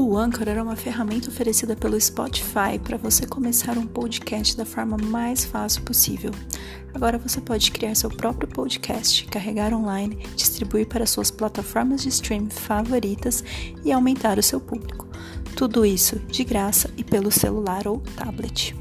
O Anchor era uma ferramenta oferecida pelo Spotify para você começar um podcast da forma mais fácil possível. Agora você pode criar seu próprio podcast, carregar online, distribuir para suas plataformas de stream favoritas e aumentar o seu público. Tudo isso de graça e pelo celular ou tablet.